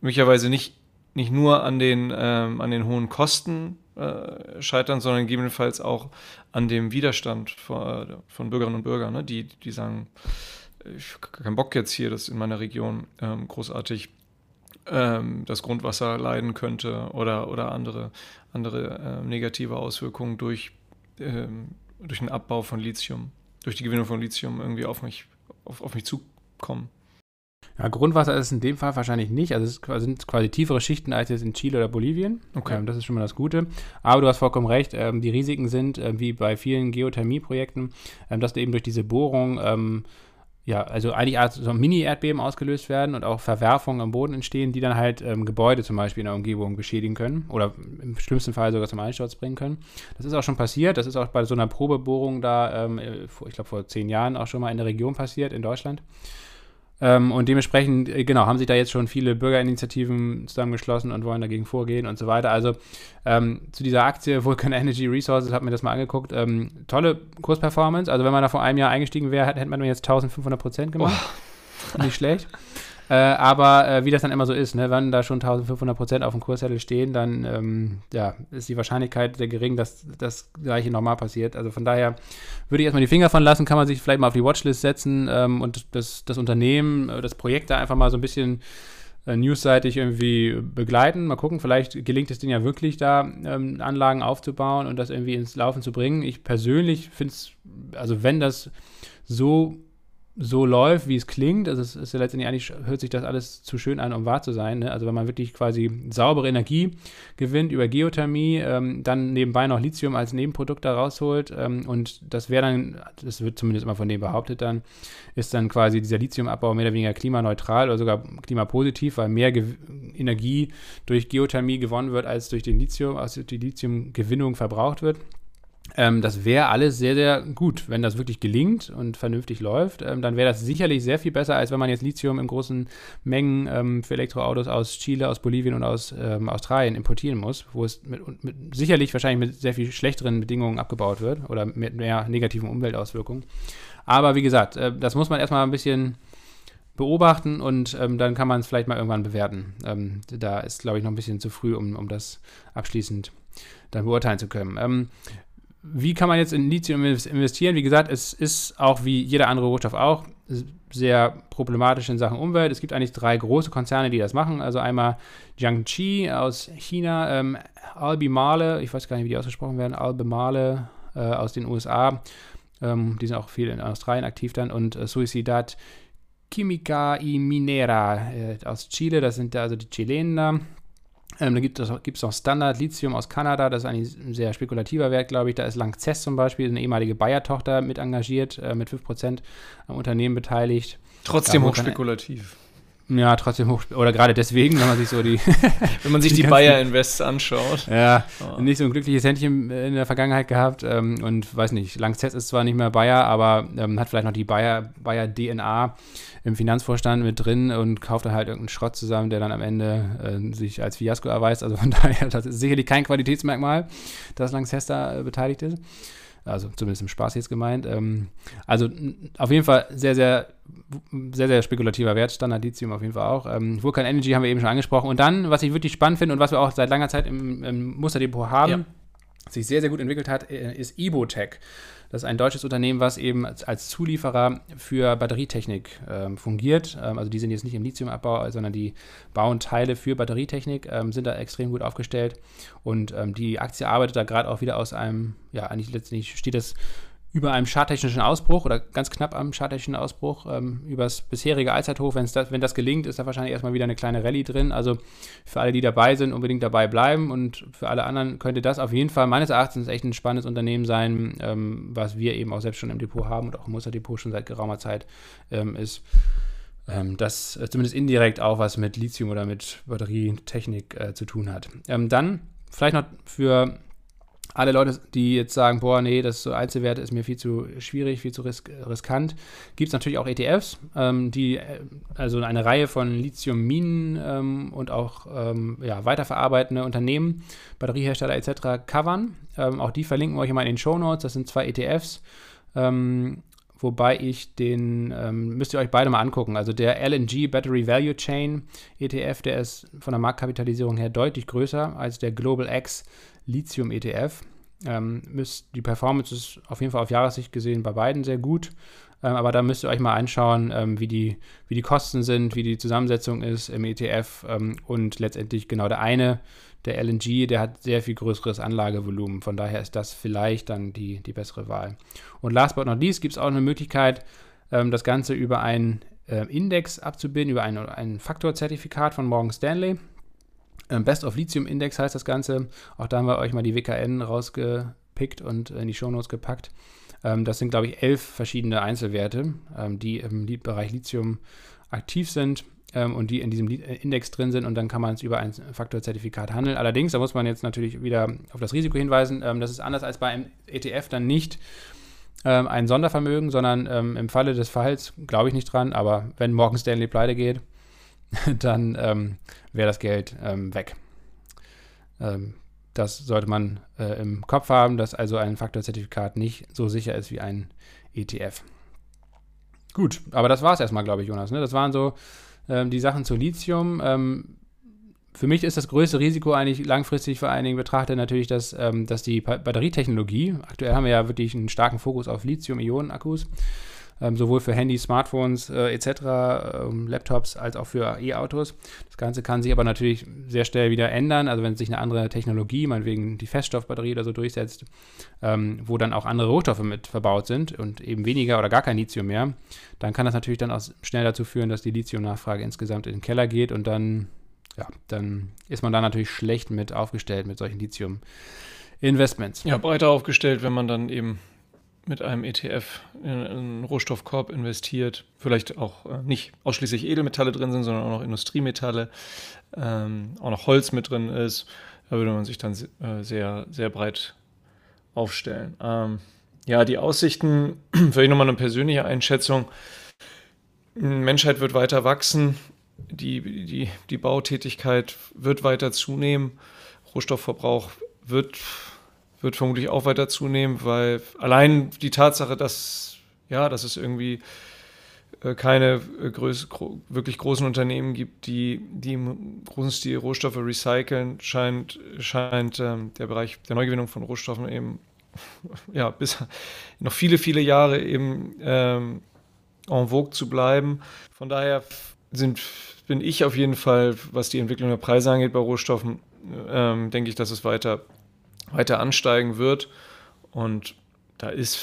möglicherweise nicht, nicht nur an den, ähm, an den hohen Kosten äh, scheitern, sondern gegebenenfalls auch an dem Widerstand von, von Bürgerinnen und Bürgern, ne? die, die sagen, ich habe keinen Bock jetzt hier, dass in meiner Region ähm, großartig ähm, das Grundwasser leiden könnte oder, oder andere, andere äh, negative Auswirkungen durch, ähm, durch den Abbau von Lithium, durch die Gewinnung von Lithium irgendwie auf mich, auf, auf mich zukommen. Ja, Grundwasser ist in dem Fall wahrscheinlich nicht. Also es sind quasi tiefere Schichten als jetzt in Chile oder Bolivien. Okay. Ähm, das ist schon mal das Gute. Aber du hast vollkommen recht. Ähm, die Risiken sind, äh, wie bei vielen Geothermie-Projekten, ähm, dass du eben durch diese Bohrung ähm, ja, also eigentlich so Mini-Erdbeben ausgelöst werden und auch Verwerfungen am Boden entstehen, die dann halt ähm, Gebäude zum Beispiel in der Umgebung beschädigen können oder im schlimmsten Fall sogar zum Einsturz bringen können. Das ist auch schon passiert. Das ist auch bei so einer Probebohrung da, ähm, ich glaube vor zehn Jahren auch schon mal in der Region passiert, in Deutschland. Ähm, und dementsprechend, äh, genau, haben sich da jetzt schon viele Bürgerinitiativen zusammengeschlossen und wollen dagegen vorgehen und so weiter. Also ähm, zu dieser Aktie Vulcan Energy Resources, habe mir das mal angeguckt. Ähm, tolle Kursperformance. Also wenn man da vor einem Jahr eingestiegen wäre, hätte man jetzt 1500 Prozent gemacht. Oh. Nicht schlecht. Äh, aber äh, wie das dann immer so ist, ne, wenn da schon 1500 Prozent auf dem Kurszettel stehen, dann ähm, ja, ist die Wahrscheinlichkeit sehr gering, dass das gleiche normal passiert. Also von daher würde ich erstmal die Finger von lassen, kann man sich vielleicht mal auf die Watchlist setzen ähm, und das, das Unternehmen, äh, das Projekt da einfach mal so ein bisschen äh, newsseitig irgendwie begleiten. Mal gucken, vielleicht gelingt es denen ja wirklich da, ähm, Anlagen aufzubauen und das irgendwie ins Laufen zu bringen. Ich persönlich finde es, also wenn das so so läuft, wie es klingt, also es ist ja letztendlich eigentlich, hört sich das alles zu schön an, um wahr zu sein. Ne? Also wenn man wirklich quasi saubere Energie gewinnt über Geothermie, ähm, dann nebenbei noch Lithium als Nebenprodukt da rausholt ähm, und das wäre dann, das wird zumindest immer von dem behauptet dann, ist dann quasi dieser Lithiumabbau mehr oder weniger klimaneutral oder sogar klimapositiv, weil mehr Ge Energie durch Geothermie gewonnen wird, als durch den Lithium, also die Lithiumgewinnung verbraucht wird. Ähm, das wäre alles sehr, sehr gut, wenn das wirklich gelingt und vernünftig läuft. Ähm, dann wäre das sicherlich sehr viel besser, als wenn man jetzt Lithium in großen Mengen ähm, für Elektroautos aus Chile, aus Bolivien und aus ähm, Australien importieren muss, wo es mit, mit, sicherlich wahrscheinlich mit sehr viel schlechteren Bedingungen abgebaut wird oder mit mehr negativen Umweltauswirkungen. Aber wie gesagt, äh, das muss man erstmal ein bisschen beobachten und ähm, dann kann man es vielleicht mal irgendwann bewerten. Ähm, da ist, glaube ich, noch ein bisschen zu früh, um, um das abschließend dann beurteilen zu können. Ähm, wie kann man jetzt in Lithium investieren? Wie gesagt, es ist auch wie jeder andere Rohstoff auch sehr problematisch in Sachen Umwelt. Es gibt eigentlich drei große Konzerne, die das machen. Also einmal Jiangxi aus China, ähm, Albemarle, ich weiß gar nicht, wie die ausgesprochen werden, Albemarle äh, aus den USA. Ähm, die sind auch viel in Australien aktiv dann. Und äh, Suicidad Química y Minera äh, aus Chile, das sind also die Chilenen. Ähm, da gibt es noch Standard Lithium aus Kanada, das ist eigentlich ein sehr spekulativer Wert, glaube ich. Da ist Lanxess zum Beispiel, eine ehemalige Bayer-Tochter, mit engagiert, äh, mit 5% am Unternehmen beteiligt. Trotzdem hochspekulativ. Ja, trotzdem hoch. Oder gerade deswegen, wenn man sich so die. wenn man sich die, die Bayer Invests anschaut. Ja, oh. nicht so ein glückliches Händchen in der Vergangenheit gehabt. Ähm, und weiß nicht, Langzess ist zwar nicht mehr Bayer, aber ähm, hat vielleicht noch die Bayer, Bayer DNA im Finanzvorstand mit drin und kauft dann halt irgendeinen Schrott zusammen, der dann am Ende äh, sich als Fiasko erweist. Also von daher, das ist sicherlich kein Qualitätsmerkmal, dass Langzess da äh, beteiligt ist. Also zumindest im Spaß jetzt gemeint. Ähm, also auf jeden Fall sehr, sehr, sehr, sehr spekulativer Wert, Standard Lithium auf jeden Fall auch. Ähm, Vulkan Energy haben wir eben schon angesprochen. Und dann, was ich wirklich spannend finde und was wir auch seit langer Zeit im, im Musterdepot haben, ja. sich sehr, sehr gut entwickelt hat, äh, ist Ibotech. Das ist ein deutsches Unternehmen, was eben als Zulieferer für Batterietechnik ähm, fungiert. Ähm, also die sind jetzt nicht im Lithiumabbau, sondern die bauen Teile für Batterietechnik, ähm, sind da extrem gut aufgestellt. Und ähm, die Aktie arbeitet da gerade auch wieder aus einem, ja, eigentlich letztendlich steht das über einem charttechnischen Ausbruch oder ganz knapp am charttechnischen Ausbruch ähm, übers bisherige Allzeithoch. Das, wenn das gelingt, ist da wahrscheinlich erstmal wieder eine kleine Rallye drin. Also für alle, die dabei sind, unbedingt dabei bleiben und für alle anderen könnte das auf jeden Fall meines Erachtens echt ein spannendes Unternehmen sein, ähm, was wir eben auch selbst schon im Depot haben und auch im Musterdepot schon seit geraumer Zeit ähm, ist. Ähm, das äh, zumindest indirekt auch was mit Lithium oder mit Batterietechnik äh, zu tun hat. Ähm, dann vielleicht noch für alle Leute, die jetzt sagen, boah, nee, das so Einzelwerte ist mir viel zu schwierig, viel zu risk riskant, gibt es natürlich auch ETFs, ähm, die äh, also eine Reihe von Lithium-Minen ähm, und auch ähm, ja, weiterverarbeitende Unternehmen, Batteriehersteller etc. covern. Ähm, auch die verlinken wir euch mal in den Show Notes. Das sind zwei ETFs. Ähm, wobei ich den, ähm, müsst ihr euch beide mal angucken. Also der LNG Battery Value Chain ETF, der ist von der Marktkapitalisierung her deutlich größer als der Global X Lithium ETF. Ähm, die Performance ist auf jeden Fall auf Jahressicht gesehen bei beiden sehr gut. Ähm, aber da müsst ihr euch mal anschauen, ähm, wie, die, wie die Kosten sind, wie die Zusammensetzung ist im ETF ähm, und letztendlich genau der eine, der LNG, der hat sehr viel größeres Anlagevolumen. Von daher ist das vielleicht dann die, die bessere Wahl. Und last but not least gibt es auch eine Möglichkeit, ähm, das Ganze über einen äh, Index abzubilden, über ein, ein Faktorzertifikat von Morgan Stanley. Ähm, Best of Lithium Index heißt das Ganze. Auch da haben wir euch mal die WKN rausgepickt und in die Shownotes gepackt. Ähm, das sind, glaube ich, elf verschiedene Einzelwerte, ähm, die im Bereich Lithium aktiv sind und die in diesem Index drin sind und dann kann man es über ein Faktorzertifikat handeln. Allerdings, da muss man jetzt natürlich wieder auf das Risiko hinweisen, das ist anders als bei einem ETF dann nicht ein Sondervermögen, sondern im Falle des Falls glaube ich nicht dran, aber wenn Morgan Stanley pleite geht, dann ähm, wäre das Geld ähm, weg. Ähm, das sollte man äh, im Kopf haben, dass also ein Faktorzertifikat nicht so sicher ist wie ein ETF. Gut, aber das war es erstmal, glaube ich, Jonas. Ne? Das waren so ähm, die Sachen zu Lithium. Ähm, für mich ist das größte Risiko eigentlich langfristig vor allen Dingen betrachtet natürlich, dass, ähm, dass die Batterietechnologie, aktuell haben wir ja wirklich einen starken Fokus auf Lithium-Ionen-Akkus, ähm, sowohl für Handys, Smartphones äh, etc., ähm, Laptops als auch für E-Autos. Das Ganze kann sich aber natürlich sehr schnell wieder ändern. Also wenn sich eine andere Technologie, meinetwegen die Feststoffbatterie oder so durchsetzt, ähm, wo dann auch andere Rohstoffe mit verbaut sind und eben weniger oder gar kein Lithium mehr, dann kann das natürlich dann auch schnell dazu führen, dass die Lithiumnachfrage insgesamt in den Keller geht und dann, ja, dann ist man da natürlich schlecht mit aufgestellt mit solchen Lithium-Investments. Ja, breiter aufgestellt, wenn man dann eben mit einem ETF in einen Rohstoffkorb investiert, vielleicht auch äh, nicht ausschließlich Edelmetalle drin sind, sondern auch noch Industriemetalle, ähm, auch noch Holz mit drin ist, da würde man sich dann äh, sehr, sehr breit aufstellen. Ähm, ja, die Aussichten, vielleicht nochmal eine persönliche Einschätzung. Menschheit wird weiter wachsen, die, die, die Bautätigkeit wird weiter zunehmen, Rohstoffverbrauch wird wird vermutlich auch weiter zunehmen, weil allein die Tatsache, dass, ja, dass es irgendwie äh, keine äh, größ, gro wirklich großen Unternehmen gibt, die, die im großen Stil Rohstoffe recyceln, scheint, scheint ähm, der Bereich der Neugewinnung von Rohstoffen eben ja, bis noch viele, viele Jahre eben ähm, en vogue zu bleiben. Von daher sind, bin ich auf jeden Fall, was die Entwicklung der Preise angeht bei Rohstoffen, ähm, denke ich, dass es weiter weiter ansteigen wird. Und da ist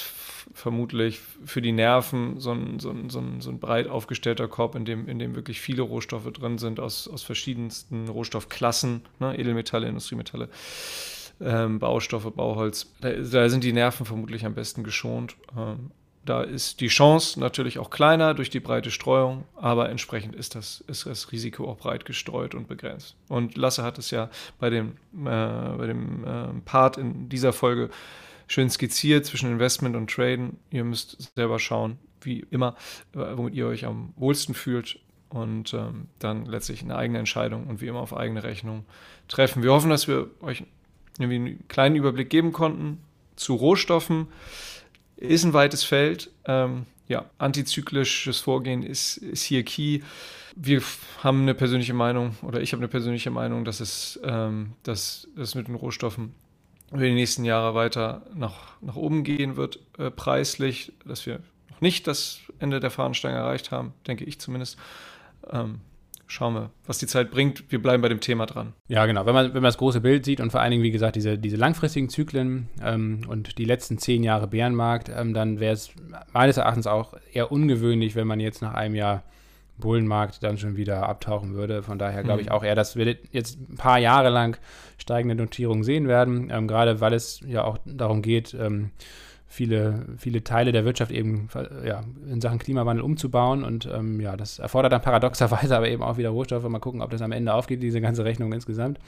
vermutlich für die Nerven so ein, so ein, so ein, so ein breit aufgestellter Korb, in dem, in dem wirklich viele Rohstoffe drin sind, aus, aus verschiedensten Rohstoffklassen, ne? Edelmetalle, Industriemetalle, ähm, Baustoffe, Bauholz. Da, da, sind die Nerven vermutlich am besten geschont. Ähm, da ist die Chance natürlich auch kleiner durch die breite Streuung, aber entsprechend ist das, ist das Risiko auch breit gestreut und begrenzt. Und Lasse hat es ja bei dem, äh, bei dem äh, Part in dieser Folge schön skizziert zwischen Investment und Traden. Ihr müsst selber schauen, wie immer, äh, womit ihr euch am wohlsten fühlt und ähm, dann letztlich eine eigene Entscheidung und wie immer auf eigene Rechnung treffen. Wir hoffen, dass wir euch irgendwie einen kleinen Überblick geben konnten zu Rohstoffen ist ein weites Feld. Ähm, ja, antizyklisches Vorgehen ist, ist hier key. Wir haben eine persönliche Meinung oder ich habe eine persönliche Meinung, dass es ähm, dass, dass mit den Rohstoffen über die nächsten Jahre weiter nach, nach oben gehen wird, äh, preislich, dass wir noch nicht das Ende der Fahnenstange erreicht haben, denke ich zumindest. Ähm, schauen wir, was die Zeit bringt. Wir bleiben bei dem Thema dran. Ja, genau. Wenn man, wenn man das große Bild sieht und vor allen Dingen, wie gesagt, diese, diese langfristigen Zyklen ähm, und die letzten zehn Jahre Bärenmarkt, ähm, dann wäre es meines Erachtens auch eher ungewöhnlich, wenn man jetzt nach einem Jahr Bullenmarkt dann schon wieder abtauchen würde. Von daher glaube ich mhm. auch eher, dass wir jetzt ein paar Jahre lang steigende Notierungen sehen werden, ähm, gerade weil es ja auch darum geht, ähm, viele, viele Teile der Wirtschaft eben ja, in Sachen Klimawandel umzubauen. Und ähm, ja, das erfordert dann paradoxerweise aber eben auch wieder Rohstoffe. Mal gucken, ob das am Ende aufgeht, diese ganze Rechnung insgesamt.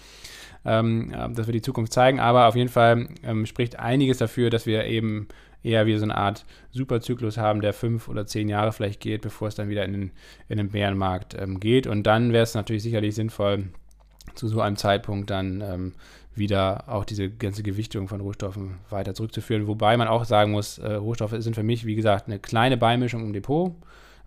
Ähm, das wird die Zukunft zeigen, aber auf jeden Fall ähm, spricht einiges dafür, dass wir eben eher wie so eine Art Superzyklus haben, der fünf oder zehn Jahre vielleicht geht, bevor es dann wieder in den, in den Bärenmarkt ähm, geht. Und dann wäre es natürlich sicherlich sinnvoll, zu so einem Zeitpunkt dann ähm, wieder auch diese ganze Gewichtung von Rohstoffen weiter zurückzuführen. Wobei man auch sagen muss, äh, Rohstoffe sind für mich, wie gesagt, eine kleine Beimischung im Depot,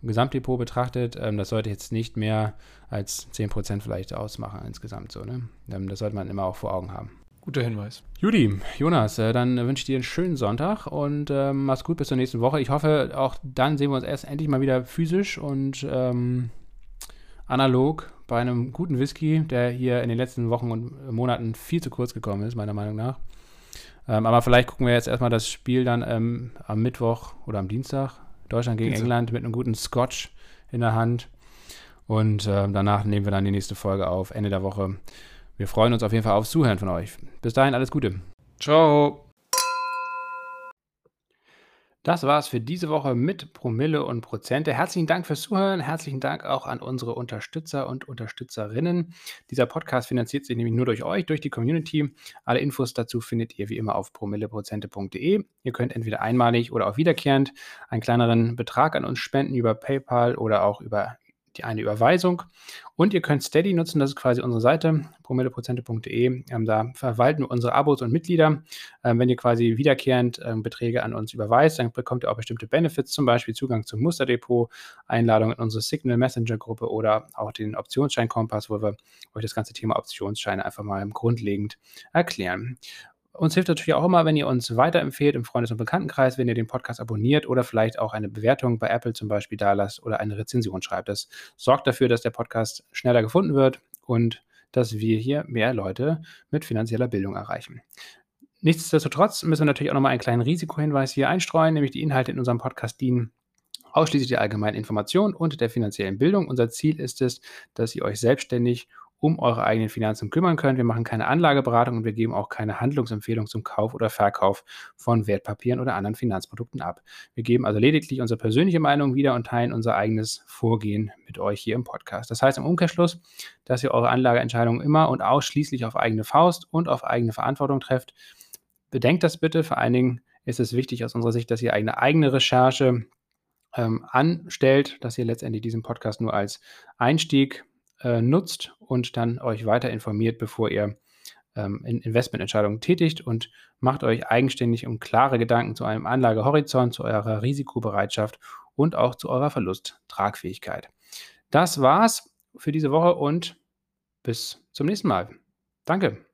im Gesamtdepot betrachtet. Ähm, das sollte jetzt nicht mehr als 10% vielleicht ausmachen insgesamt so. Ne? Ähm, das sollte man immer auch vor Augen haben. Guter Hinweis. Judy, Jonas, äh, dann wünsche ich dir einen schönen Sonntag und äh, mach's gut bis zur nächsten Woche. Ich hoffe, auch dann sehen wir uns erst endlich mal wieder physisch und ähm, analog bei einem guten Whisky, der hier in den letzten Wochen und Monaten viel zu kurz gekommen ist, meiner Meinung nach. Ähm, aber vielleicht gucken wir jetzt erstmal das Spiel dann ähm, am Mittwoch oder am Dienstag. Deutschland gegen Dienstag. England mit einem guten Scotch in der Hand. Und äh, danach nehmen wir dann die nächste Folge auf, Ende der Woche. Wir freuen uns auf jeden Fall aufs Zuhören von euch. Bis dahin alles Gute. Ciao. Das war's für diese Woche mit Promille und Prozente. Herzlichen Dank fürs Zuhören. Herzlichen Dank auch an unsere Unterstützer und Unterstützerinnen. Dieser Podcast finanziert sich nämlich nur durch euch, durch die Community. Alle Infos dazu findet ihr wie immer auf promilleprozente.de. Ihr könnt entweder einmalig oder auch wiederkehrend einen kleineren Betrag an uns spenden über PayPal oder auch über die eine Überweisung. Und ihr könnt Steady nutzen, das ist quasi unsere Seite, promilleprozente.de. Ähm, da verwalten wir unsere Abos und Mitglieder. Ähm, wenn ihr quasi wiederkehrend ähm, Beträge an uns überweist, dann bekommt ihr auch bestimmte Benefits, zum Beispiel Zugang zum Musterdepot, Einladung in unsere Signal Messenger Gruppe oder auch den Optionsschein Kompass, wo wir euch das ganze Thema Optionsscheine einfach mal grundlegend erklären. Uns hilft natürlich auch immer, wenn ihr uns weiterempfehlt im Freundes- und Bekanntenkreis, wenn ihr den Podcast abonniert oder vielleicht auch eine Bewertung bei Apple zum Beispiel da lasst oder eine Rezension schreibt. Das sorgt dafür, dass der Podcast schneller gefunden wird und dass wir hier mehr Leute mit finanzieller Bildung erreichen. Nichtsdestotrotz müssen wir natürlich auch nochmal einen kleinen Risikohinweis hier einstreuen, nämlich die Inhalte in unserem Podcast dienen ausschließlich der allgemeinen Information und der finanziellen Bildung. Unser Ziel ist es, dass ihr euch selbstständig um eure eigenen Finanzen kümmern könnt. Wir machen keine Anlageberatung und wir geben auch keine Handlungsempfehlung zum Kauf oder Verkauf von Wertpapieren oder anderen Finanzprodukten ab. Wir geben also lediglich unsere persönliche Meinung wieder und teilen unser eigenes Vorgehen mit euch hier im Podcast. Das heißt im Umkehrschluss, dass ihr eure Anlageentscheidungen immer und ausschließlich auf eigene Faust und auf eigene Verantwortung trefft. Bedenkt das bitte. Vor allen Dingen ist es wichtig aus unserer Sicht, dass ihr eine eigene Recherche ähm, anstellt, dass ihr letztendlich diesen Podcast nur als Einstieg äh, nutzt und dann euch weiter informiert, bevor ihr ähm, in Investmententscheidungen tätigt und macht euch eigenständig um klare Gedanken zu einem Anlagehorizont, zu eurer Risikobereitschaft und auch zu eurer Verlusttragfähigkeit. Das war's für diese Woche und bis zum nächsten Mal. Danke.